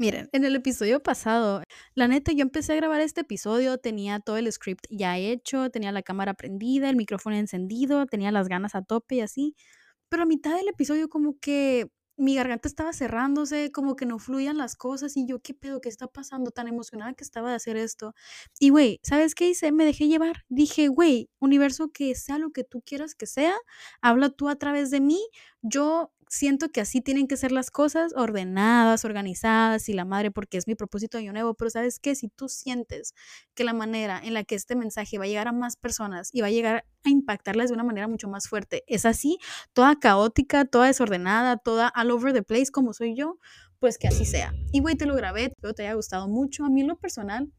Miren, en el episodio pasado, la neta, yo empecé a grabar este episodio, tenía todo el script ya hecho, tenía la cámara prendida, el micrófono encendido, tenía las ganas a tope y así, pero a mitad del episodio como que mi garganta estaba cerrándose, como que no fluían las cosas y yo, ¿qué pedo? ¿Qué está pasando? Tan emocionada que estaba de hacer esto. Y, güey, ¿sabes qué hice? Me dejé llevar. Dije, güey, universo, que sea lo que tú quieras que sea, habla tú a través de mí, yo siento que así tienen que ser las cosas, ordenadas, organizadas y la madre, porque es mi propósito de año nuevo, pero sabes qué, si tú sientes que la manera en la que este mensaje va a llegar a más personas y va a llegar a impactarlas de una manera mucho más fuerte, es así, toda caótica, toda desordenada, toda all over the place como soy yo, pues que así sea. Y güey, te lo grabé, espero te haya gustado mucho. A mí en lo personal,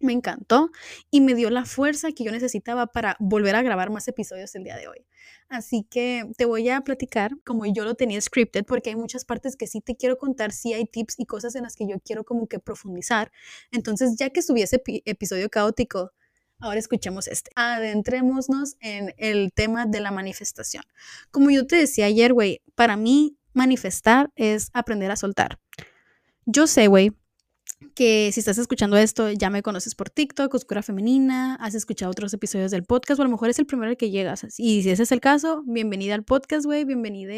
me encantó y me dio la fuerza que yo necesitaba para volver a grabar más episodios el día de hoy. Así que te voy a platicar como yo lo tenía scripted porque hay muchas partes que sí te quiero contar, sí hay tips y cosas en las que yo quiero como que profundizar. Entonces, ya que estuviese episodio caótico, ahora escuchemos este. Adentrémonos en el tema de la manifestación. Como yo te decía ayer, güey, para mí manifestar es aprender a soltar. Yo sé, güey, que si estás escuchando esto, ya me conoces por TikTok, Oscura Femenina, has escuchado otros episodios del podcast, o a lo mejor es el primero que llegas. Y si ese es el caso, bienvenida al podcast, güey, bienvenida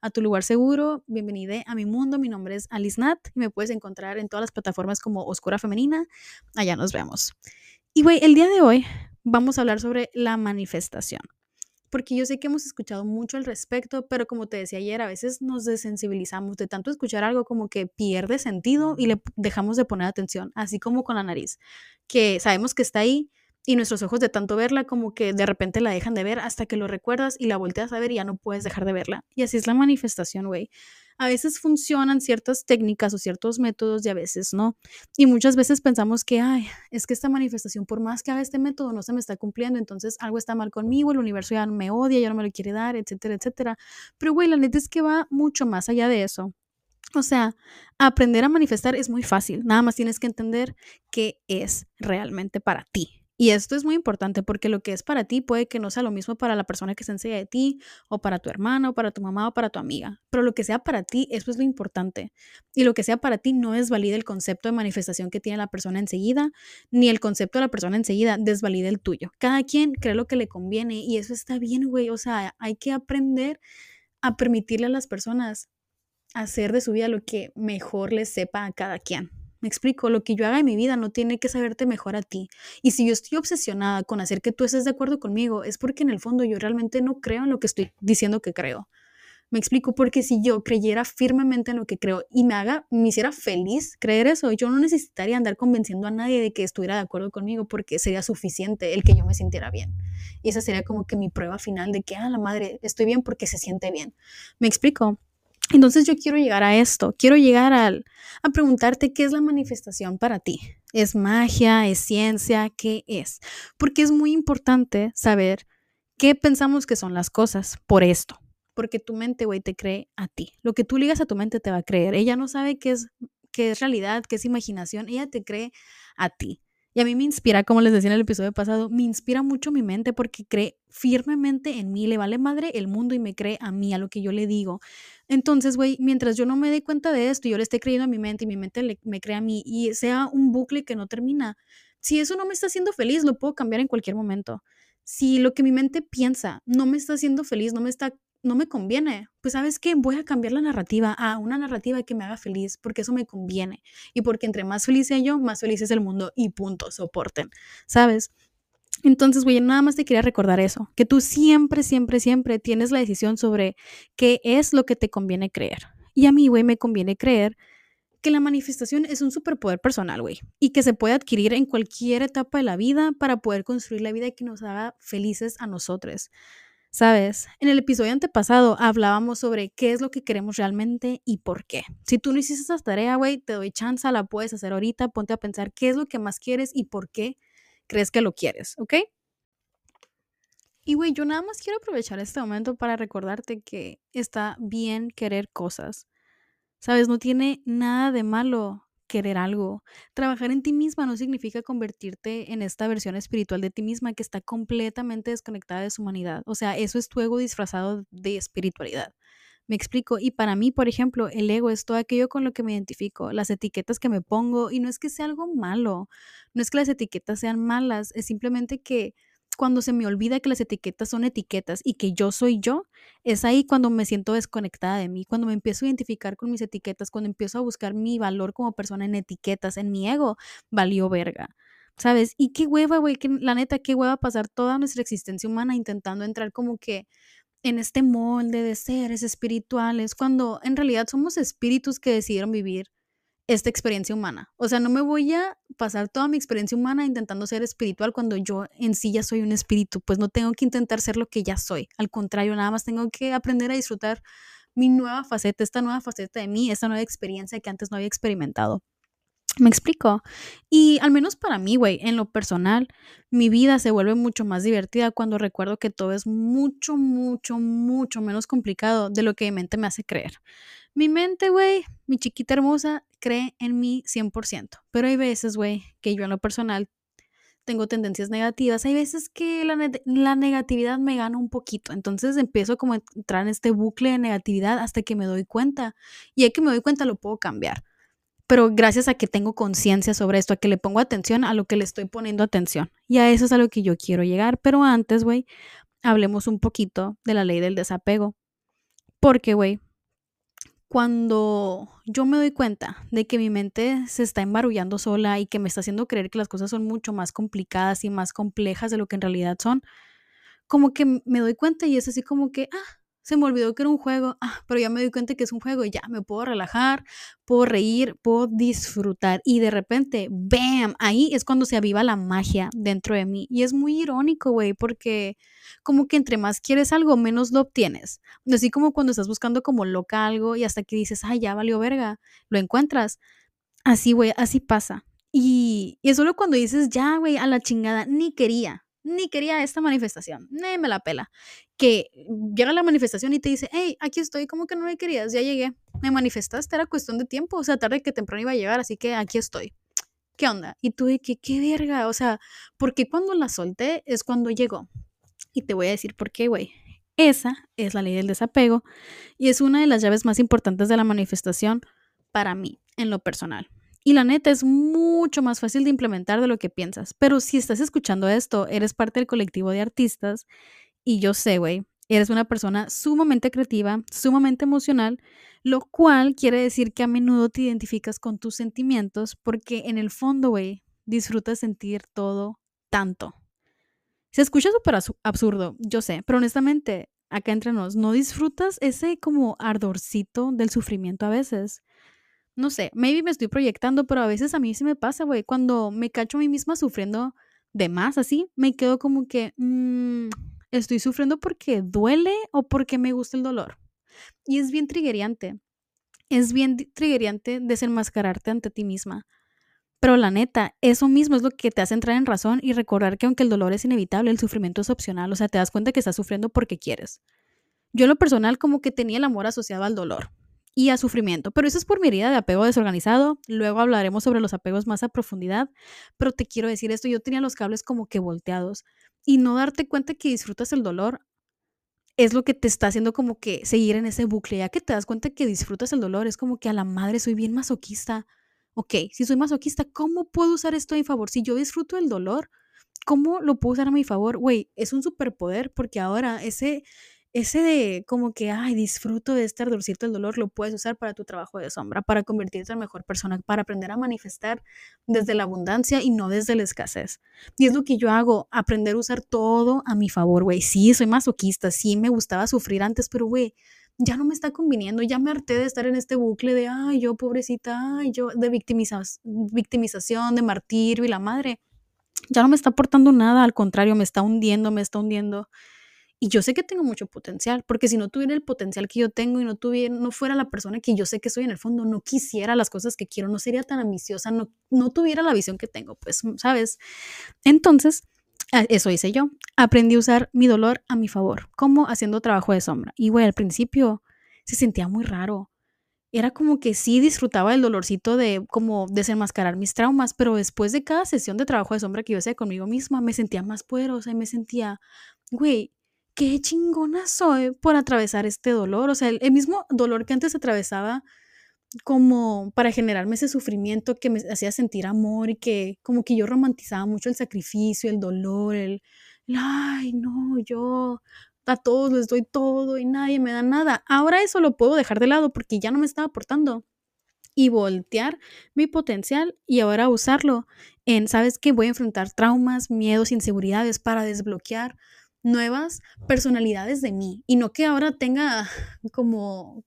a tu lugar seguro, bienvenida a mi mundo. Mi nombre es Alice Nat y me puedes encontrar en todas las plataformas como Oscura Femenina. Allá nos vemos. Y, güey, el día de hoy vamos a hablar sobre la manifestación porque yo sé que hemos escuchado mucho al respecto, pero como te decía ayer, a veces nos desensibilizamos de tanto escuchar algo como que pierde sentido y le dejamos de poner atención, así como con la nariz, que sabemos que está ahí y nuestros ojos de tanto verla como que de repente la dejan de ver hasta que lo recuerdas y la volteas a ver y ya no puedes dejar de verla. Y así es la manifestación, güey a veces funcionan ciertas técnicas o ciertos métodos y a veces no. Y muchas veces pensamos que, ay, es que esta manifestación, por más que haga este método, no se me está cumpliendo, entonces algo está mal conmigo, el universo ya me odia, ya no me lo quiere dar, etcétera, etcétera. Pero, güey, la neta es que va mucho más allá de eso. O sea, aprender a manifestar es muy fácil, nada más tienes que entender qué es realmente para ti. Y esto es muy importante porque lo que es para ti puede que no sea lo mismo para la persona que se enseña de ti, o para tu hermano, o para tu mamá, o para tu amiga. Pero lo que sea para ti, eso es lo importante. Y lo que sea para ti no desvalida el concepto de manifestación que tiene la persona enseguida, ni el concepto de la persona enseguida desvalida el tuyo. Cada quien cree lo que le conviene y eso está bien, güey. O sea, hay que aprender a permitirle a las personas hacer de su vida lo que mejor les sepa a cada quien. Me explico, lo que yo haga en mi vida no tiene que saberte mejor a ti. Y si yo estoy obsesionada con hacer que tú estés de acuerdo conmigo, es porque en el fondo yo realmente no creo en lo que estoy diciendo que creo. Me explico, porque si yo creyera firmemente en lo que creo y me haga, me hiciera feliz creer eso, yo no necesitaría andar convenciendo a nadie de que estuviera de acuerdo conmigo porque sería suficiente el que yo me sintiera bien. Y esa sería como que mi prueba final de que, ah, la madre, estoy bien porque se siente bien. Me explico. Entonces yo quiero llegar a esto, quiero llegar a preguntarte qué es la manifestación para ti. ¿Es magia? ¿Es ciencia? ¿Qué es? Porque es muy importante saber qué pensamos que son las cosas por esto. Porque tu mente, güey, te cree a ti. Lo que tú ligas a tu mente te va a creer. Ella no sabe qué es, qué es realidad, qué es imaginación. Ella te cree a ti. Y a mí me inspira, como les decía en el episodio pasado, me inspira mucho mi mente porque cree firmemente en mí, le vale madre el mundo y me cree a mí, a lo que yo le digo. Entonces, güey, mientras yo no me dé cuenta de esto, yo le esté creyendo a mi mente y mi mente me cree a mí y sea un bucle que no termina, si eso no me está haciendo feliz, lo puedo cambiar en cualquier momento. Si lo que mi mente piensa no me está haciendo feliz, no me está no me conviene. Pues sabes qué, voy a cambiar la narrativa a una narrativa que me haga feliz, porque eso me conviene. Y porque entre más feliz sea yo, más feliz es el mundo y punto, soporten, ¿sabes? Entonces, güey, nada más te quería recordar eso, que tú siempre, siempre, siempre tienes la decisión sobre qué es lo que te conviene creer. Y a mí, güey, me conviene creer que la manifestación es un superpoder personal, güey, y que se puede adquirir en cualquier etapa de la vida para poder construir la vida que nos haga felices a nosotros. Sabes, en el episodio antepasado hablábamos sobre qué es lo que queremos realmente y por qué. Si tú no hiciste esa tarea, güey, te doy chance, la puedes hacer ahorita, ponte a pensar qué es lo que más quieres y por qué crees que lo quieres, ¿ok? Y güey, yo nada más quiero aprovechar este momento para recordarte que está bien querer cosas. Sabes, no tiene nada de malo querer algo. Trabajar en ti misma no significa convertirte en esta versión espiritual de ti misma que está completamente desconectada de su humanidad. O sea, eso es tu ego disfrazado de espiritualidad. Me explico. Y para mí, por ejemplo, el ego es todo aquello con lo que me identifico, las etiquetas que me pongo. Y no es que sea algo malo, no es que las etiquetas sean malas, es simplemente que cuando se me olvida que las etiquetas son etiquetas y que yo soy yo, es ahí cuando me siento desconectada de mí, cuando me empiezo a identificar con mis etiquetas, cuando empiezo a buscar mi valor como persona en etiquetas, en mi ego, valió verga. ¿Sabes? Y qué hueva, güey, que la neta, qué hueva pasar toda nuestra existencia humana intentando entrar como que en este molde de seres espirituales, cuando en realidad somos espíritus que decidieron vivir esta experiencia humana. O sea, no me voy a pasar toda mi experiencia humana intentando ser espiritual cuando yo en sí ya soy un espíritu, pues no tengo que intentar ser lo que ya soy. Al contrario, nada más tengo que aprender a disfrutar mi nueva faceta, esta nueva faceta de mí, esta nueva experiencia que antes no había experimentado. Me explico. Y al menos para mí, güey, en lo personal, mi vida se vuelve mucho más divertida cuando recuerdo que todo es mucho, mucho, mucho menos complicado de lo que mi mente me hace creer. Mi mente, güey, mi chiquita hermosa, cree en mí 100%. Pero hay veces, güey, que yo en lo personal tengo tendencias negativas. Hay veces que la, negatividad me gana un poquito. Entonces empiezo como a entrar en este bucle de negatividad hasta que me doy cuenta. Y hay que me doy cuenta lo puedo cambiar pero gracias a que tengo conciencia sobre esto, a que le pongo atención a lo que le estoy poniendo atención. Y a eso es a lo que yo quiero llegar. Pero antes, güey, hablemos un poquito de la ley del desapego. Porque, güey, cuando yo me doy cuenta de que mi mente se está embarullando sola y que me está haciendo creer que las cosas son mucho más complicadas y más complejas de lo que en realidad son, como que me doy cuenta y es así como que, ah, se me olvidó que era un juego, ah, pero ya me doy cuenta que es un juego y ya me puedo relajar, puedo reír, puedo disfrutar y de repente, ¡bam! Ahí es cuando se aviva la magia dentro de mí y es muy irónico, güey, porque como que entre más quieres algo, menos lo obtienes. Así como cuando estás buscando como loca algo y hasta que dices, ay, ya valió verga, lo encuentras. Así, güey, así pasa. Y, y es solo cuando dices, ya, güey, a la chingada, ni quería, ni quería esta manifestación, ni me la pela. Que llega la manifestación y te dice, hey, aquí estoy, como que no me querías, ya llegué, me manifestaste, era cuestión de tiempo, o sea, tarde que temprano iba a llegar, así que aquí estoy. ¿Qué onda? Y tú de que, qué verga, o sea, porque cuando la solté es cuando llegó. Y te voy a decir por qué, güey. Esa es la ley del desapego y es una de las llaves más importantes de la manifestación para mí, en lo personal. Y la neta es mucho más fácil de implementar de lo que piensas. Pero si estás escuchando esto, eres parte del colectivo de artistas y yo sé, güey, eres una persona sumamente creativa, sumamente emocional, lo cual quiere decir que a menudo te identificas con tus sentimientos porque en el fondo, güey, disfrutas sentir todo tanto. Se escucha súper absurdo, yo sé, pero honestamente, acá entre nos, ¿no disfrutas ese como ardorcito del sufrimiento a veces? no sé, maybe me estoy proyectando, pero a veces a mí sí me pasa, güey, cuando me cacho a mí misma sufriendo de más, así, me quedo como que, mm, estoy sufriendo porque duele o porque me gusta el dolor. Y es bien triggeriante, es bien triggeriante desenmascararte ante ti misma. Pero la neta, eso mismo es lo que te hace entrar en razón y recordar que aunque el dolor es inevitable, el sufrimiento es opcional, o sea, te das cuenta que estás sufriendo porque quieres. Yo en lo personal como que tenía el amor asociado al dolor y a sufrimiento. Pero eso es por mi herida de apego desorganizado. Luego hablaremos sobre los apegos más a profundidad. Pero te quiero decir esto, yo tenía los cables como que volteados y no darte cuenta que disfrutas el dolor es lo que te está haciendo como que seguir en ese bucle. Ya que te das cuenta que disfrutas el dolor, es como que a la madre soy bien masoquista. Ok, si soy masoquista, ¿cómo puedo usar esto a mi favor? Si yo disfruto el dolor, ¿cómo lo puedo usar a mi favor? Güey, es un superpoder porque ahora ese ese de como que, ay, disfruto de este ardorcito del dolor, lo puedes usar para tu trabajo de sombra, para convertirte en mejor persona, para aprender a manifestar desde la abundancia y no desde la escasez. Y es lo que yo hago, aprender a usar todo a mi favor, güey. Sí, soy masoquista, sí, me gustaba sufrir antes, pero, güey, ya no me está conviniendo, ya me harté de estar en este bucle de, ay, yo pobrecita, ay, yo, de victimización, de martirio y la madre. Ya no me está aportando nada, al contrario, me está hundiendo, me está hundiendo. Y yo sé que tengo mucho potencial, porque si no tuviera el potencial que yo tengo y no, tuviera, no fuera la persona que yo sé que soy en el fondo, no quisiera las cosas que quiero, no sería tan ambiciosa, no, no tuviera la visión que tengo, pues, ¿sabes? Entonces, eso hice yo. Aprendí a usar mi dolor a mi favor, como haciendo trabajo de sombra. Y, güey, al principio se sentía muy raro. era como que sí disfrutaba el dolorcito de como desenmascarar mis traumas, pero después de cada sesión de trabajo de sombra que yo hacía conmigo misma, me sentía más poderosa y me sentía, güey, qué chingona soy por atravesar este dolor. O sea, el, mismo dolor que antes atravesaba como para generarme ese sufrimiento que me hacía sentir amor y que como que yo romantizaba mucho el sacrificio, el dolor, el, ay, no, yo a todos les doy todo y nadie me da nada. Ahora eso lo puedo dejar de lado porque ya no me estaba aportando y voltear mi potencial y ahora usarlo en, ¿sabes qué? Voy a enfrentar traumas, miedos, inseguridades para desbloquear nuevas personalidades de mí y no que ahora tenga como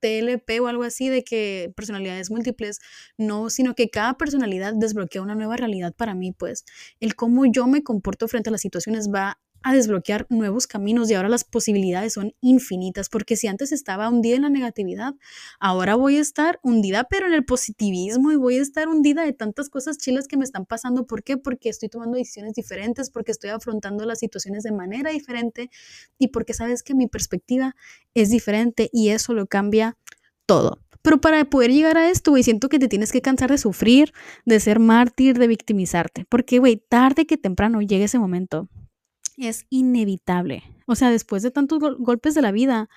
TLP o algo así de que personalidades múltiples, no, sino que cada personalidad desbloquea una nueva realidad para mí, pues. El cómo yo me comporto frente a las situaciones va a desbloquear nuevos caminos y ahora las posibilidades son infinitas, porque si antes estaba hundida en la negatividad, ahora voy a estar hundida pero en el positivismo y voy a estar hundida de tantas cosas chilas que me están pasando. ¿Por qué? Porque estoy tomando decisiones diferentes, porque estoy afrontando las situaciones de manera diferente y porque sabes que mi perspectiva es diferente y eso lo cambia todo. Pero para poder llegar a esto, güey, siento que te tienes que cansar de sufrir, de ser mártir, de victimizarte. Porque, güey, tarde que temprano llegue ese momento es inevitable. O sea, después de tantos golpes de la vida,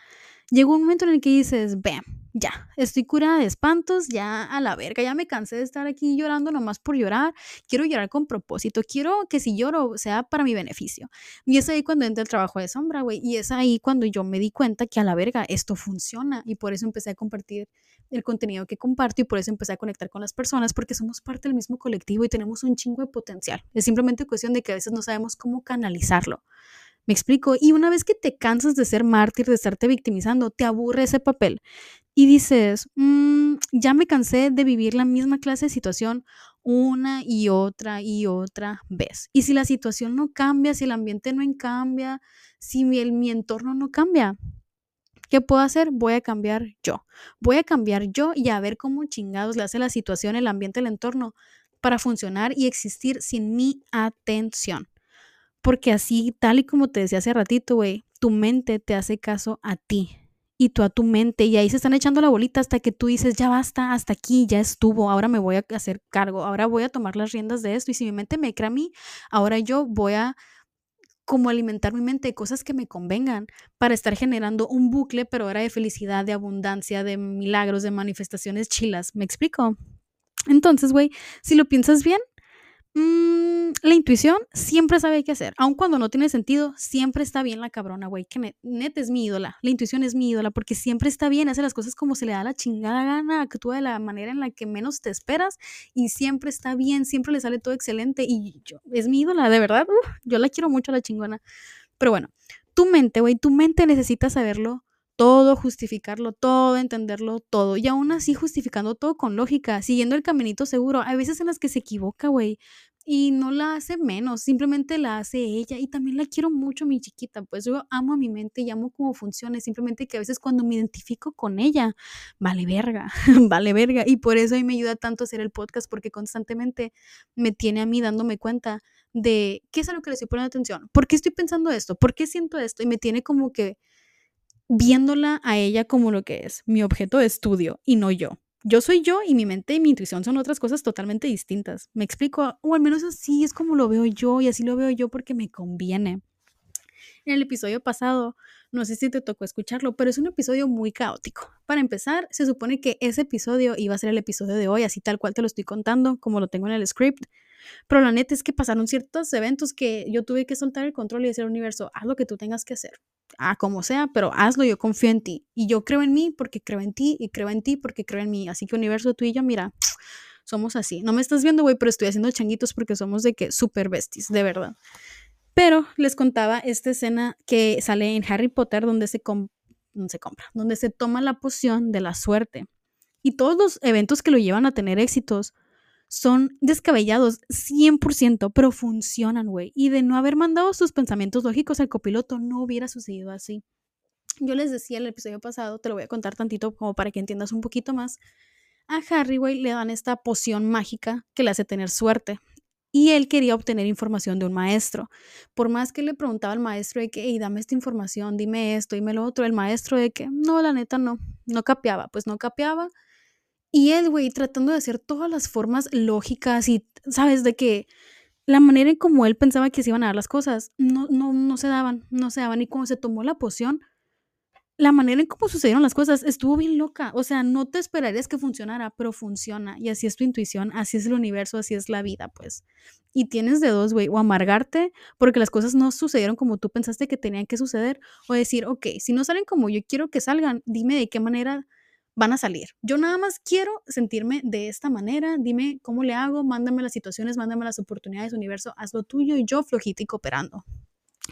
llegó un momento en el que dices, ve, ya, estoy curada de espantos, ya a la verga, ya me cansé de estar aquí llorando nomás por llorar, quiero llorar con propósito, quiero que si lloro sea para mi beneficio. Y es ahí cuando entra el trabajo de sombra, güey, y es ahí cuando yo me di cuenta que a la verga esto funciona y por eso empecé a compartir el contenido que comparto y por eso empecé a conectar con las personas porque somos parte del mismo colectivo y tenemos un chingo de potencial. Es simplemente cuestión de que a veces no sabemos cómo canalizarlo. Me explico. Y una vez que te cansas de ser mártir, de estarte victimizando, te aburre ese papel y dices, mm, ya me cansé de vivir la misma clase de situación una y otra y otra vez. Y si la situación no cambia, si el ambiente no cambia, si mi, mi entorno no cambia, ¿Qué puedo hacer? Voy a cambiar yo. Voy a cambiar yo y a ver cómo chingados le hace la situación, el ambiente, el entorno para funcionar y existir sin mi atención. Porque así, tal y como te decía hace ratito, güey, tu mente te hace caso a ti y tú a tu mente y ahí se están echando la bolita hasta que tú dices, ya basta, hasta aquí, ya estuvo, ahora me voy a hacer cargo, ahora voy a tomar las riendas de esto y si mi mente me cree a mí, ahora yo voy a como alimentar mi mente de cosas que me convengan para estar generando un bucle, pero ahora de felicidad, de abundancia, de milagros, de manifestaciones chilas. ¿Me explico? Entonces, güey, si lo piensas bien, Mm, la intuición siempre sabe qué hacer. Aun cuando no tiene sentido, siempre está bien la cabrona, güey. Que neta es mi ídola. La intuición es mi ídola porque siempre está bien. Hace las cosas como se le da la chingada gana. Actúa de la manera en la que menos te esperas y siempre está bien. Siempre le sale todo excelente. Y yo, es mi ídola, de verdad. yo la quiero mucho, la chingona. Pero bueno, tu mente, güey, tu mente necesita saberlo todo, justificarlo todo, entenderlo todo. Y aún así justificando todo con lógica, siguiendo el caminito seguro. Hay veces en las que se equivoca, güey. Y no la hace menos, simplemente la hace ella. Y también la quiero mucho, mi chiquita. Pues yo amo a mi mente y amo cómo funciona. Simplemente que a veces cuando me identifico con ella, vale verga, vale verga. Y por eso a mí me ayuda tanto hacer el podcast, porque constantemente me tiene a mí dándome cuenta de qué es a lo que le estoy poniendo atención. ¿Por qué estoy pensando esto? ¿Por qué siento esto? Y me tiene como que viéndola a ella como lo que es, mi objeto de estudio y no yo. Yo soy yo y mi mente y mi intuición son otras cosas totalmente distintas. ¿Me explico? O al menos así es como lo veo yo y así lo veo yo porque me conviene. En el episodio pasado, no sé si te tocó escucharlo, pero es un episodio muy caótico. Para empezar, se supone que ese episodio iba a ser el episodio de hoy, así tal cual te lo estoy contando, como lo tengo en el script. Pero la neta es que pasaron ciertos eventos que yo tuve que soltar el control y decir al universo, haz lo que tú tengas que hacer a como sea, pero hazlo, yo confío en ti. Y yo creo en mí porque creo en ti y creo en ti porque creo en mí. Así que universo, tú y yo, mira, somos así. No me estás viendo, güey, pero estoy haciendo changuitos porque somos de que super besties, de verdad. Pero les contaba esta escena que sale en Harry Potter donde se, donde se compra, donde se toma la poción de la suerte. Y todos los eventos que lo llevan a tener éxitos son descabellados 100%, pero funcionan, güey. Y de no haber mandado sus pensamientos lógicos al copiloto, no hubiera sucedido así. Yo les decía en el episodio pasado, te lo voy a contar tantito como para que entiendas un poquito más. A Harry, güey, le dan esta poción mágica que le hace tener suerte. y él quería obtener información de un maestro. Por más que le preguntaba al maestro de que, hey, dame esta información, dime esto, dime lo otro, el maestro de que, no, la neta no, no capeaba, pues no capeaba. Y él, güey, tratando de hacer todas las formas lógicas y, ¿sabes? De que la manera en como él pensaba que se iban a dar las cosas, no, no, no se daban, no se daban. Y como se tomó la poción, la manera en cómo sucedieron las cosas estuvo bien loca. O sea, no te esperarías que funcionara, pero funciona. Y así es tu intuición, así es el universo, así es la vida, pues. Y tienes de dos, güey, o amargarte porque las cosas no sucedieron como tú pensaste que tenían que suceder, o decir, ok, si no salen como yo quiero que salgan, dime de qué manera van a salir. Yo nada más quiero sentirme de esta manera, dime cómo le hago, mándame las situaciones, mándame las oportunidades, universo, haz lo tuyo y yo flojito y cooperando.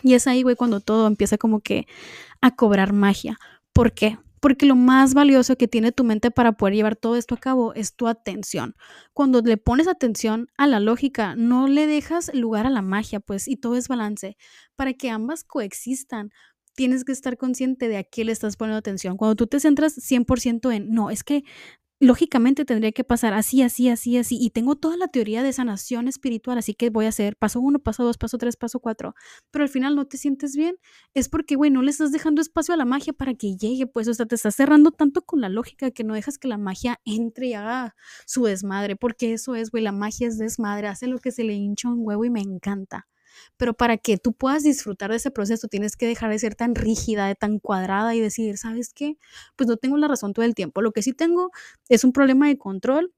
Y es ahí, güey, cuando todo empieza como que a cobrar magia. ¿Por qué? Porque lo más valioso que tiene tu mente para poder llevar todo esto a cabo es tu atención. Cuando le pones atención a la lógica, no le dejas lugar a la magia, pues, y todo es balance. Para que ambas coexistan, tienes que estar consciente de a qué le estás poniendo atención. Cuando tú te centras 100% en, no, es que lógicamente tendría que pasar así, así, así, así. Y tengo toda la teoría de sanación espiritual, así que voy a hacer paso uno, paso dos, paso tres, paso cuatro. Pero al final no te sientes bien, es porque, güey, no le estás dejando espacio a la magia para que llegue, pues, o sea, te estás cerrando tanto con la lógica que no dejas que la magia entre y haga su desmadre, porque eso es, güey, la magia es desmadre, hace lo que se le hincha un huevo y me encanta pero para que tú puedas disfrutar de ese proceso tienes que dejar de ser tan rígida, de tan cuadrada y decir, ¿sabes qué? Pues no tengo la razón todo el tiempo. Lo que sí tengo es un problema de control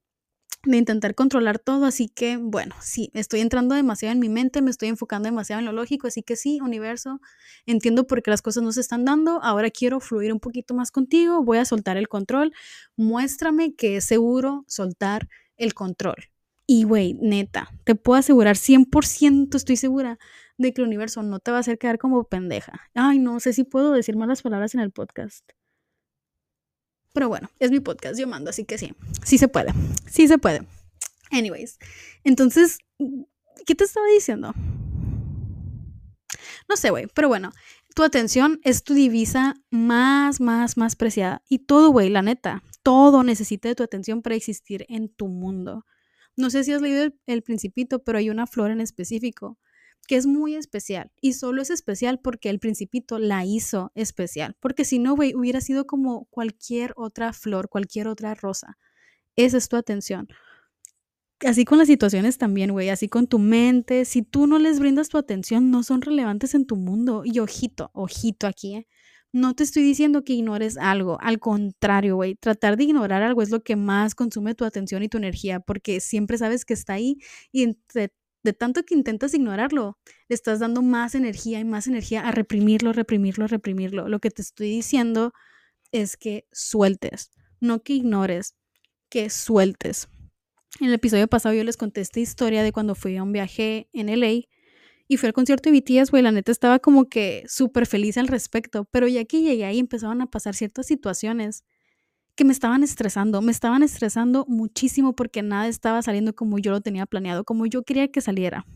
de intentar controlar todo, así que bueno, sí, estoy entrando demasiado en mi mente, me estoy enfocando demasiado en lo lógico, así que sí, universo, entiendo por qué las cosas no se están dando, ahora quiero fluir un poquito más contigo, voy a soltar el control, muéstrame que es seguro soltar el control. Y, güey, neta, te puedo asegurar, 100% estoy segura de que el universo no te va a hacer quedar como pendeja. Ay, no sé si puedo decir malas palabras en el podcast. Pero bueno, es mi podcast, yo mando, así que sí, sí se puede, sí se puede. Anyways, entonces, ¿qué te estaba diciendo? No sé, güey, pero bueno, tu atención es tu divisa más, más, más preciada. Y todo, güey, la neta, todo necesita de tu atención para existir en tu mundo. No sé si has leído el, Principito, pero hay una flor en específico que es muy especial y solo es especial porque el Principito la hizo especial, porque si no, güey, hubiera sido como cualquier otra flor, cualquier otra rosa. Esa es tu atención. Así con las situaciones también, güey, así con tu mente, si tú no les brindas tu atención, no son relevantes en tu mundo. Y ojito, ojito aquí, ¿eh? No te estoy diciendo que ignores algo, al contrario, güey, tratar de ignorar algo es lo que más consume tu atención y tu energía, porque siempre sabes que está ahí y de, tanto que intentas ignorarlo, le estás dando más energía y más energía a reprimirlo, reprimirlo, reprimirlo. Lo que te estoy diciendo es que sueltes, no que ignores, que sueltes. En el episodio pasado yo les conté esta historia de cuando fui a un viaje en LA y fui al concierto de BTS, güey, la neta estaba como que súper feliz al respecto, pero ya que llegué ahí empezaban a pasar ciertas situaciones que me estaban estresando, me estaban estresando muchísimo porque nada estaba saliendo como yo lo tenía planeado, como yo quería que saliera.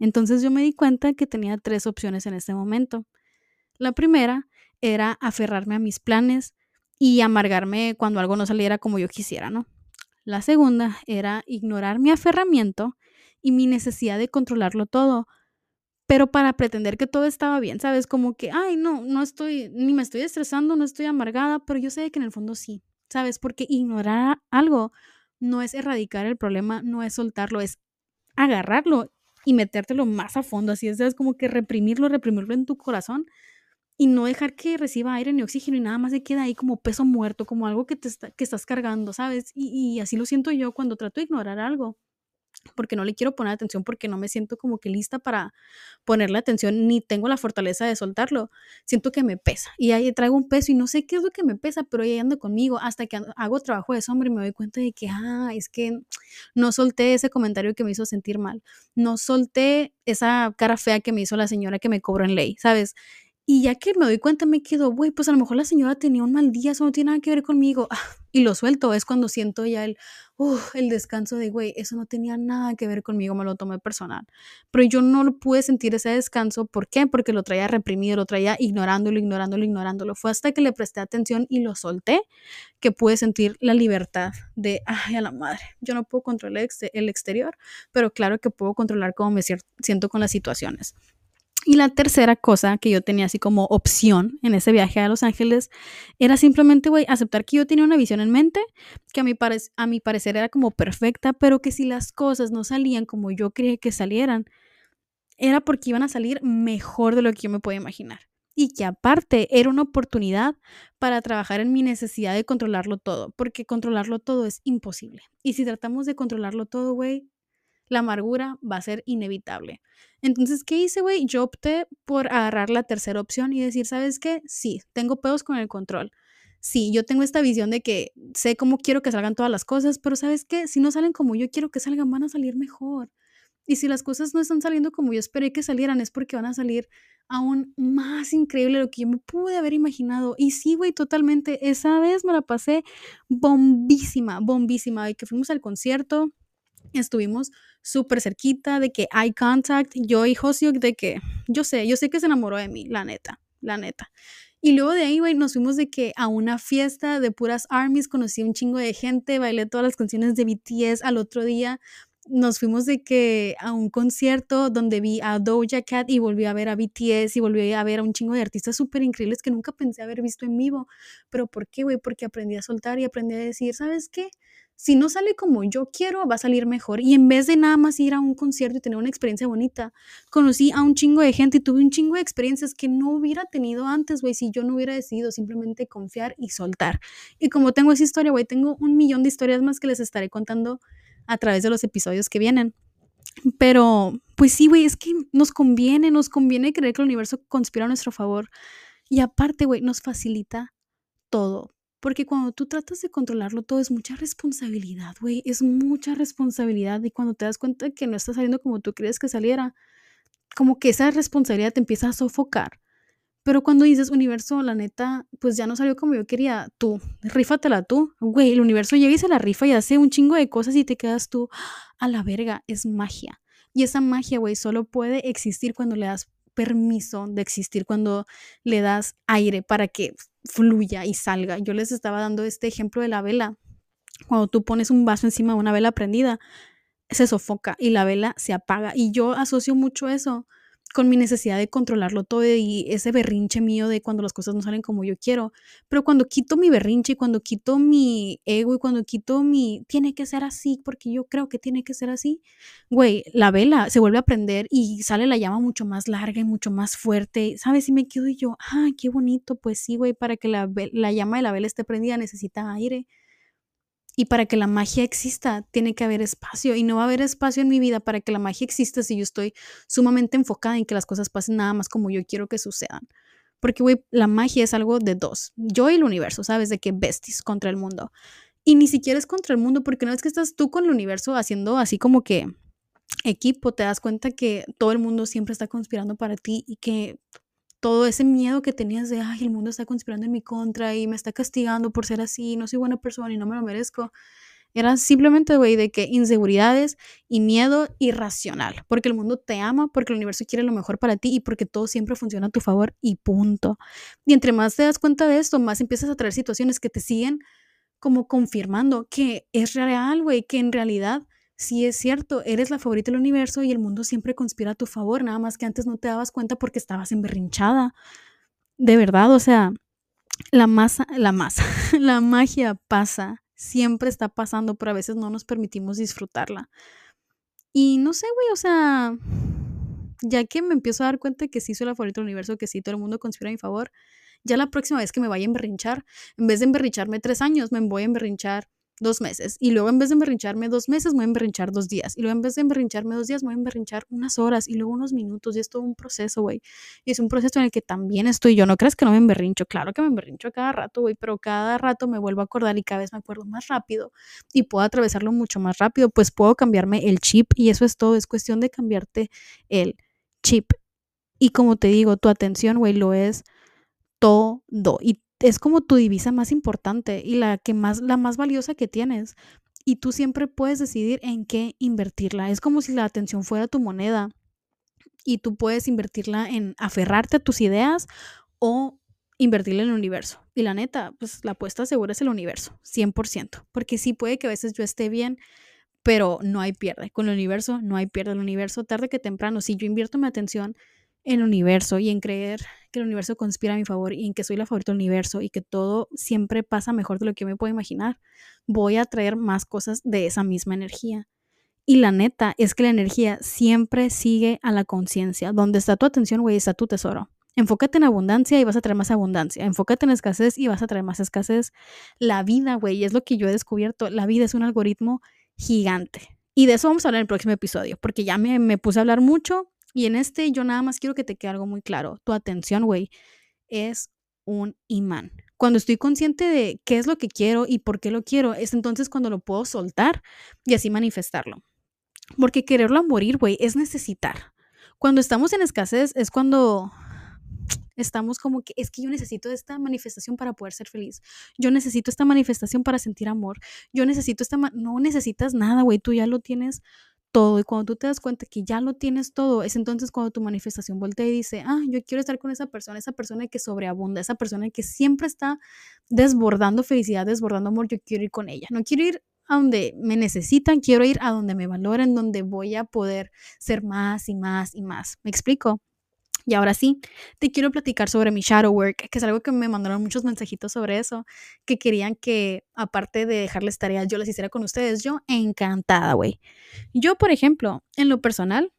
Entonces yo me di cuenta que tenía tres opciones en este momento. La primera era aferrarme a mis planes y amargarme cuando algo no saliera como yo quisiera, ¿no? La segunda era ignorar mi aferramiento y mi necesidad de controlarlo todo, pero para pretender que todo estaba bien, ¿sabes? Como que, ay, no, no estoy, ni me estoy estresando, no estoy amargada, pero yo sé que en el fondo sí, ¿sabes? Porque ignorar algo no es erradicar el problema, no es soltarlo, es agarrarlo y metértelo más a fondo, así es. Como que reprimirlo, reprimirlo en tu corazón y no dejar que reciba aire ni oxígeno y nada más se queda ahí como peso muerto, como algo que, te que estás cargando, ¿sabes? Y así lo siento yo cuando trato de ignorar algo porque no le quiero poner atención, porque no me siento como que lista para ponerle atención, ni tengo la fortaleza de soltarlo. Siento que me pesa y ahí traigo un peso y no sé qué es lo que me pesa, pero ahí ando conmigo hasta que hago trabajo de sombra y me doy cuenta de que, ah, es que no solté ese comentario que me hizo sentir mal, no solté esa cara fea que me hizo la señora que me cobró en ley, ¿sabes? Y ya que me doy cuenta, me quedo, güey, pues a lo mejor la señora tenía un mal día, eso no tiene nada que ver conmigo. y lo suelto, es cuando siento ya el, el descanso de, güey, eso no tenía nada que ver conmigo, me lo tomé personal. Pero yo no pude sentir ese descanso, ¿por qué? Porque lo traía reprimido, lo traía ignorándolo, ignorándolo, ignorándolo. Fue hasta que le presté atención y lo solté que pude sentir la libertad de, ay, a la madre, yo no puedo controlar el exterior, pero claro que puedo controlar cómo me siento con las situaciones. Y la tercera cosa que yo tenía así como opción en ese viaje a Los Ángeles era simplemente, güey, aceptar que yo tenía una visión en mente, que a mi, parecer era como perfecta, pero que si las cosas no salían como yo creía que salieran, era porque iban a salir mejor de lo que yo me podía imaginar. Y que aparte era una oportunidad para trabajar en mi necesidad de controlarlo todo, porque controlarlo todo es imposible. Y si tratamos de controlarlo todo, güey, la amargura va a ser inevitable. Entonces, ¿qué hice, güey? Yo opté por agarrar la tercera opción y decir, ¿sabes qué? Sí, tengo pedos con el control. Sí, yo tengo esta visión de que sé cómo quiero que salgan todas las cosas, pero ¿sabes qué? Si no salen como yo quiero que salgan, van a salir mejor. Y si las cosas no están saliendo como yo esperé que salieran, es porque van a salir aún más increíble de lo que yo me pude haber imaginado. Y sí, güey, totalmente. Esa vez me la pasé bombísima, bombísima. Y que fuimos al concierto, estuvimos súper cerquita de que eye contact, yo y Josiok de que, yo sé, yo sé que se enamoró de mí, la neta, la neta. Y luego de ahí, güey, nos fuimos de que a una fiesta de puras armies, conocí un chingo de gente, bailé todas las canciones de BTS al otro día. Nos fuimos de que a un concierto donde vi a Doja Cat y volví a ver a BTS y volví a ver a un chingo de artistas súper increíbles que nunca pensé haber visto en vivo. Pero ¿por qué, güey? Porque aprendí a soltar y aprendí a decir, ¿sabes qué? si no sale como yo quiero, va a salir mejor. Y en vez de nada más ir a un concierto y tener una experiencia bonita, conocí a un chingo de gente y tuve un chingo de experiencias que no hubiera tenido antes, güey, si yo no hubiera decidido simplemente confiar y soltar. Y como tengo esa historia, güey, tengo un millón de historias más que les estaré contando a través de los episodios que vienen. Pero, pues sí, güey, es que nos conviene, nos conviene creer que el universo conspira a nuestro favor. Y aparte, güey, nos facilita todo porque cuando tú tratas de controlarlo todo es mucha responsabilidad, güey. Es mucha responsabilidad. Y cuando te das cuenta que no está saliendo como tú crees que saliera, como que esa responsabilidad te empieza a sofocar. Pero cuando dices, universo, la neta, pues ya no salió como yo quería, tú, rífatela tú. Güey, el universo llega y se la rifa y hace un chingo de cosas y te quedas tú a la verga. Es magia. Y esa magia, güey, solo puede existir cuando le das permiso de existir, cuando le das aire para que fluya y salga. Yo les estaba dando este ejemplo de la vela. Cuando tú pones un vaso encima de una vela prendida, se sofoca y la vela se apaga. Y yo asocio mucho eso con mi necesidad de controlarlo todo y ese berrinche mío de cuando las cosas no salen como yo quiero. Pero cuando quito mi berrinche y cuando quito mi ego y cuando quito mi tiene que ser así porque yo creo que tiene que ser así, güey, la vela se vuelve a prender y sale la llama mucho más larga y mucho más fuerte, ¿sabes? Y me quedo yo, ay, qué bonito, pues sí, güey, para que la, la llama de la vela esté prendida necesita aire. Y para que la magia exista, tiene que haber espacio. Y no va a haber espacio en mi vida para que la magia exista si yo estoy sumamente enfocada en que las cosas pasen nada más como yo quiero que sucedan. Porque, güey, la magia es algo de dos. Yo y el universo, ¿sabes? De que besties contra el mundo. Y ni siquiera es contra el mundo, porque no es que estás tú con el universo haciendo así como que equipo, te das cuenta que todo el mundo siempre está conspirando para ti y que todo ese miedo que tenías de, ay, el mundo está conspirando en mi contra y me está castigando por ser así, no soy buena persona y no me lo merezco. Era simplemente, güey, de que inseguridades y miedo irracional, porque el mundo te ama, porque el universo quiere lo mejor para ti y porque todo siempre funciona a tu favor y punto. Y entre más te das cuenta de esto, más empiezas a traer situaciones que te siguen como confirmando que es real, güey, que en realidad sí es cierto, eres la favorita del universo y el mundo siempre conspira a tu favor, nada más que antes no te dabas cuenta porque estabas emberrinchada. De verdad, o sea, la masa, la masa, la magia pasa, siempre está pasando, pero a veces no nos permitimos disfrutarla. Y no sé, güey, o sea, ya que me empiezo a dar cuenta que sí soy la favorita del universo, que sí todo el mundo conspira a mi favor, ya la próxima vez que me vaya a emberrinchar, en vez de emberrincharme tres años, me voy a emberrinchar dos meses. Y luego en vez de emberrincharme dos meses, me voy a emberrinchar dos días. Y luego en vez de emberrincharme dos días, me voy a emberrinchar unas horas y luego unos minutos. Y es todo un proceso, güey. Y es un proceso en el que también estoy yo. No crees que no me emberrincho. Claro que me emberrincho cada rato, güey. Pero cada rato me vuelvo a acordar y cada vez me acuerdo más rápido. Y puedo atravesarlo mucho más rápido. Pues puedo cambiarme el chip. Y eso es todo. Es cuestión de cambiarte el chip. Y como te digo, tu atención, güey, lo es todo. Y es como tu divisa más importante y la que más la más valiosa que tienes. y tú siempre puedes decidir en qué invertirla. Es como si la atención fuera tu moneda y tú puedes invertirla en aferrarte a tus ideas o invertirla en el universo. Y la neta, pues la apuesta segura es el universo, 100%. Porque sí puede que a veces yo esté bien, pero no hay pierde. Con el universo no hay pierde. El universo, tarde que temprano, si yo invierto mi atención en el universo y en creer que el universo conspira a mi favor y en que soy la favorita del universo y que todo siempre pasa mejor de lo que yo me puedo imaginar, voy a traer más cosas de esa misma energía. Y la neta es que la energía siempre sigue a la conciencia. Donde está tu atención, güey, está tu tesoro. Enfócate en abundancia y vas a traer más abundancia. Enfócate en escasez y vas a traer más escasez. La vida, güey, es lo que yo he descubierto. La vida es un algoritmo gigante. Y de eso vamos a hablar en el próximo episodio, porque ya me, me puse a hablar mucho y en este yo nada más quiero que te quede algo muy claro. Tu atención, güey, es un imán. Cuando estoy consciente de qué es lo que quiero y por qué lo quiero, es entonces cuando lo puedo soltar y así manifestarlo. Porque quererlo a morir, güey, es necesitar. Cuando estamos en escasez es cuando estamos como que es que yo necesito esta manifestación para poder ser feliz. Yo necesito esta manifestación para sentir amor. Yo necesito esta... no necesitas nada, güey, tú ya lo tienes todo. Y cuando tú te das cuenta que ya lo tienes todo, es entonces cuando tu manifestación voltea y dice, ah, yo quiero estar con esa persona, esa persona que sobreabunda, esa persona que siempre está desbordando felicidad, desbordando amor, yo quiero ir con ella. No quiero ir a donde me necesitan, quiero ir a donde me valoren, donde voy a poder ser más y más y más. ¿Me explico? Y ahora sí, te quiero platicar sobre mi shadow work, que es algo que me mandaron muchos mensajitos sobre eso, que querían que aparte de dejarles tareas, yo las hiciera con ustedes. Yo encantada, güey. Yo, por ejemplo, en lo personal,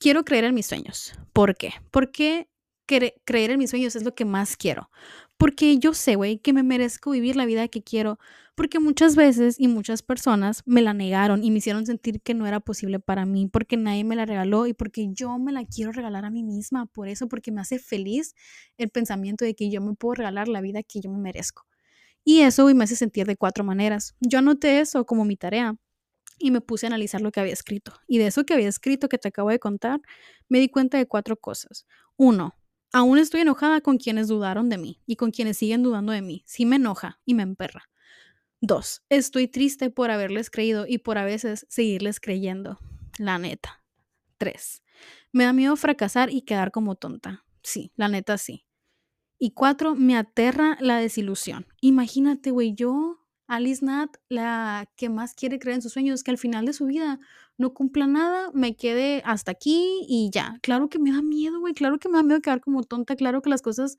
quiero creer en mis sueños. ¿Por qué? Porque creer en mis sueños es lo que más quiero. Porque yo sé, güey, que me merezco vivir la vida que quiero. Porque muchas veces y muchas personas me la negaron y me hicieron sentir que no era posible para mí. Porque nadie me la regaló y porque yo me la quiero regalar a mí misma. Por eso, porque me hace feliz el pensamiento de que yo me puedo regalar la vida que yo me merezco. Y eso me hace sentir de cuatro maneras. Yo anoté eso como mi tarea y me puse a analizar lo que había escrito. Y de eso que había escrito que te acabo de contar, me di cuenta de cuatro cosas. Uno, Aún estoy enojada con quienes dudaron de mí y con quienes siguen dudando de mí. Sí me enoja y me emperra. Dos, estoy triste por haberles creído y por a veces seguirles creyendo. La neta. Tres, me da miedo fracasar y quedar como tonta. Sí, la neta sí. Y cuatro, me aterra la desilusión. Imagínate, güey, yo Alice Nat, la que más quiere creer en sus sueños, que al final de su vida no cumpla nada, me quede hasta aquí y ya. Claro que me da miedo, güey, claro que me da miedo quedar como tonta, claro que las cosas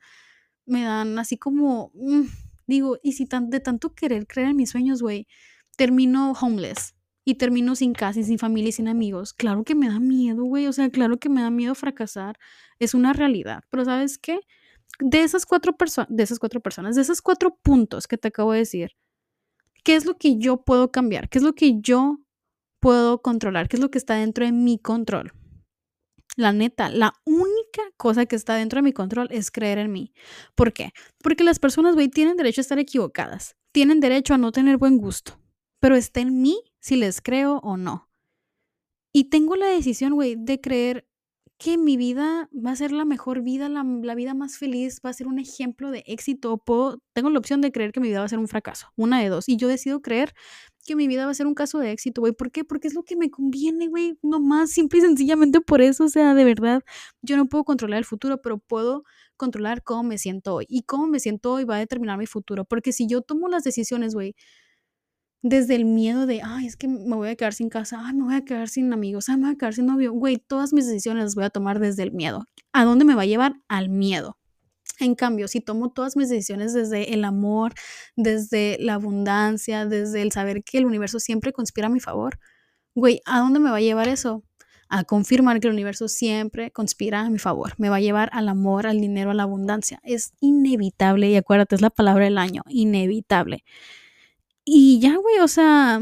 me dan así como, mm, digo, y si tan, de tanto querer creer en mis sueños, güey, termino homeless y termino sin casa y sin familia y sin amigos. Claro que me da miedo, güey, o sea, claro que me da miedo fracasar, es una realidad, pero ¿sabes qué? De esas cuatro personas, de esas cuatro personas, de esos cuatro puntos que te acabo de decir, ¿Qué es lo que yo puedo cambiar? ¿Qué es lo que yo puedo controlar? ¿Qué es lo que está dentro de mi control? La neta, la única cosa que está dentro de mi control es creer en mí. ¿Por qué? Porque las personas, güey, tienen derecho a estar equivocadas. Tienen derecho a no tener buen gusto. Pero está en mí si les creo o no. Y tengo la decisión, güey, de creer que mi vida va a ser la mejor vida, la, vida más feliz, va a ser un ejemplo de éxito. Puedo, tengo la opción de creer que mi vida va a ser un fracaso, una de dos. Y yo decido creer que mi vida va a ser un caso de éxito, güey. ¿Por qué? Porque es lo que me conviene, güey. No más, simple y sencillamente por eso. O sea, de verdad, yo no puedo controlar el futuro, pero puedo controlar cómo me siento hoy. Y cómo me siento hoy va a determinar mi futuro. Porque si yo tomo las decisiones, güey, desde el miedo de, ay, es que me voy a quedar sin casa, ay, me voy a quedar sin amigos, ay, me voy a quedar sin novio. Güey, todas mis decisiones las voy a tomar desde el miedo. ¿A dónde me va a llevar? Al miedo. En cambio, si tomo todas mis decisiones desde el amor, desde la abundancia, desde el saber que el universo siempre conspira a mi favor, güey, ¿a dónde me va a llevar eso? A confirmar que el universo siempre conspira a mi favor. Me va a llevar al amor, al dinero, a la abundancia. Es inevitable y acuérdate, es la palabra del año, inevitable. Y ya, güey, o sea,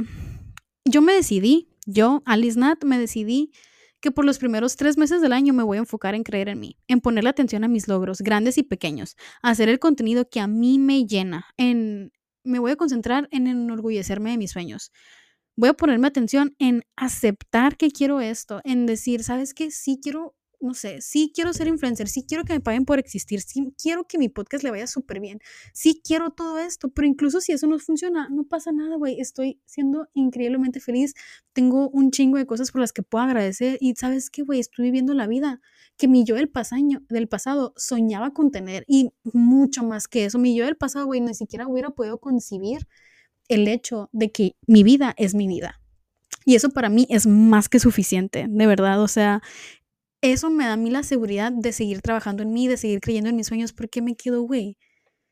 yo me decidí, yo, Alice Nat, me decidí que por los primeros tres meses del año me voy a enfocar en creer en mí, en ponerle atención a mis logros, grandes y pequeños, hacer el contenido que a mí me llena, en, me voy a concentrar en enorgullecerme de mis sueños. Voy a ponerme atención en aceptar que quiero esto, en decir, ¿sabes qué? Sí quiero no sé, sí quiero ser influencer, sí quiero que me paguen por existir, sí quiero que mi podcast le vaya súper bien, sí quiero todo esto, pero incluso si eso no funciona, no pasa nada, güey, estoy siendo increíblemente feliz, tengo un chingo de cosas por las que puedo agradecer y sabes qué, güey, estoy viviendo la vida que mi yo del, pasaño, del pasado soñaba con tener y mucho más que eso, mi yo del pasado, güey, ni siquiera hubiera podido concebir el hecho de que mi vida es mi vida. Y eso para mí es más que suficiente, de verdad. O sea, eso me da a mí la seguridad de seguir trabajando en mí, de seguir creyendo en mis sueños, porque me quedo, güey.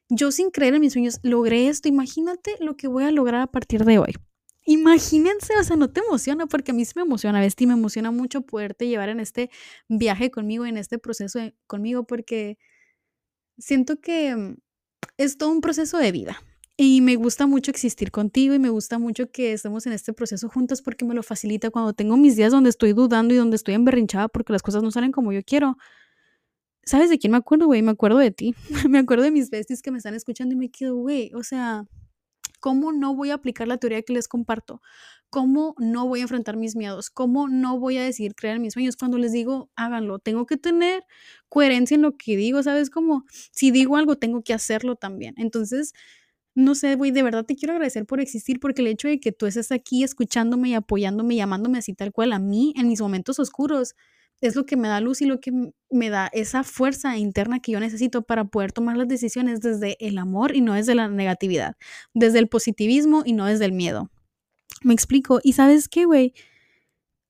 Yo sin creer en mis sueños logré esto. Imagínate lo que voy a lograr a partir de hoy. Imagínense, o sea, no te emociona, porque a mí sí me emociona, ¿ves? Me emociona mucho poderte llevar en este viaje conmigo, en este proceso conmigo, porque siento que mm, es todo un proceso de vida. Y me gusta mucho existir contigo y me gusta mucho que estemos en este proceso juntos porque me lo facilita cuando tengo mis días donde estoy dudando y donde estoy emberrinchada porque las cosas no salen como yo quiero. ¿Sabes de quién me acuerdo, güey? Me acuerdo de ti. me acuerdo de mis besties que me están escuchando y me quedo, güey, o sea, ¿cómo no voy a aplicar la teoría que les comparto? ¿Cómo no voy a enfrentar mis miedos? ¿Cómo no voy a decidir creer en mis sueños? Cuando les digo, háganlo, tengo que tener coherencia en lo que digo, ¿sabes? Como si digo algo, tengo que hacerlo también. Entonces, no sé, güey, de verdad te quiero agradecer por existir, porque el hecho de que tú estés aquí escuchándome y apoyándome, llamándome así tal cual a mí en mis momentos oscuros, es lo que me da luz y lo que me da esa fuerza interna que yo necesito para poder tomar las decisiones desde el amor y no desde la negatividad, desde el positivismo y no desde el miedo. Me explico. Y sabes qué, güey,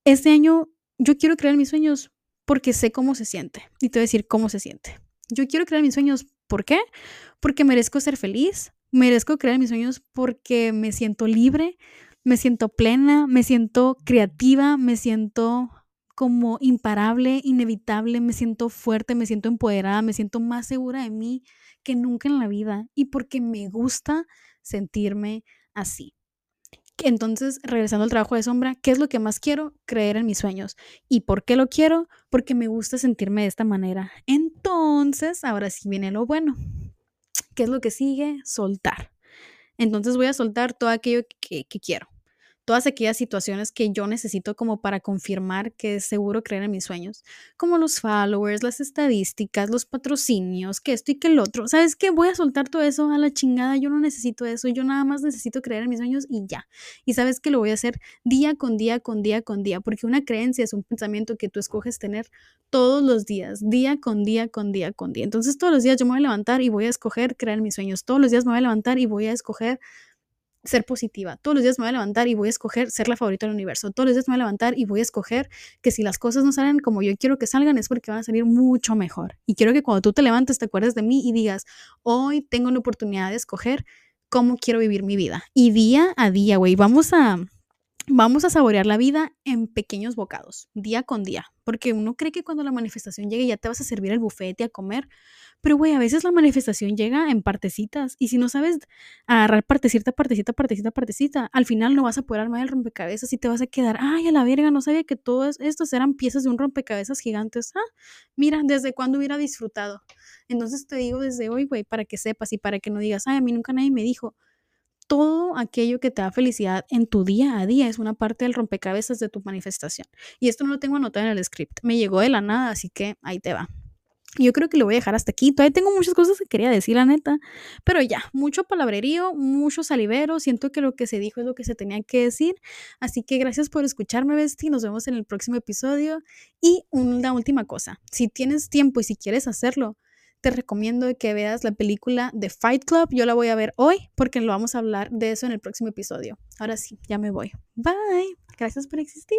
este año yo quiero crear mis sueños porque sé cómo se siente. Y te voy a decir cómo se siente. Yo quiero crear mis sueños. ¿Por qué? Porque merezco ser feliz, merezco creer en mis sueños porque me siento libre, me siento plena, me siento creativa, me siento como imparable, inevitable, me siento fuerte, me siento empoderada, me siento más segura de mí que nunca en la vida y porque me gusta sentirme así. Entonces, regresando al trabajo de sombra, ¿qué es lo que más quiero? Creer en mis sueños. ¿Y por qué lo quiero? Porque me gusta sentirme de esta manera. Entonces, ahora sí viene lo bueno. ¿Qué es lo que sigue? Soltar. Entonces voy a soltar todo aquello que, quiero todas aquellas situaciones que yo necesito como para confirmar que es seguro creer en mis sueños, como los followers, las estadísticas, los patrocinios, que esto y que el otro. ¿Sabes qué? Voy a soltar todo eso a la chingada, yo no necesito eso, yo nada más necesito creer en mis sueños y ya. Y sabes que lo voy a hacer día con día, con día, con día, porque una creencia es un pensamiento que tú escoges tener todos los días, día con día, con día, con día. Entonces todos los días yo me voy a levantar y voy a escoger creer en mis sueños, todos los días me voy a levantar y voy a escoger ser positiva. Todos los días me voy a levantar y voy a escoger ser la favorita del universo. Todos los días me voy a levantar y voy a escoger que si las cosas no salen como yo quiero que salgan es porque van a salir mucho mejor. Y quiero que cuando tú te levantes te acuerdes de mí y digas, hoy tengo la oportunidad de escoger cómo quiero vivir mi vida. Y día a día, güey, vamos a vamos a saborear la vida en pequeños bocados, día con día, porque uno cree que cuando la manifestación llegue ya te vas a servir el bufete a comer, pero güey, a veces la manifestación llega en partecitas y si no sabes agarrar partecita, partecita, partecita, partecita, al final no vas a poder armar el rompecabezas y te vas a quedar, ay, a la verga, no sabía que todas estas eran piezas de un rompecabezas gigantes. Ah, mira, desde cuándo hubiera disfrutado. Entonces te digo desde hoy, güey, para que sepas y para que no digas, ay, a mí nunca nadie me dijo todo aquello que te da felicidad en tu día a día es una parte del rompecabezas de tu manifestación. Y esto no lo tengo anotado en el script. Me llegó de la nada, así que ahí te va. Yo creo que lo voy a dejar hasta aquí. Todavía tengo muchas cosas que quería decir, la neta. Pero ya, mucho palabrerío, mucho salivero. Siento que lo que se dijo es lo que se tenía que decir. Así que gracias por escucharme, Besti. Nos vemos en el próximo episodio. Y una última cosa. Si tienes tiempo y si quieres hacerlo, te recomiendo que veas la película de Fight Club. Yo la voy a ver hoy porque lo vamos a hablar de eso en el próximo episodio. Ahora sí, ya me voy. Bye. Gracias por existir.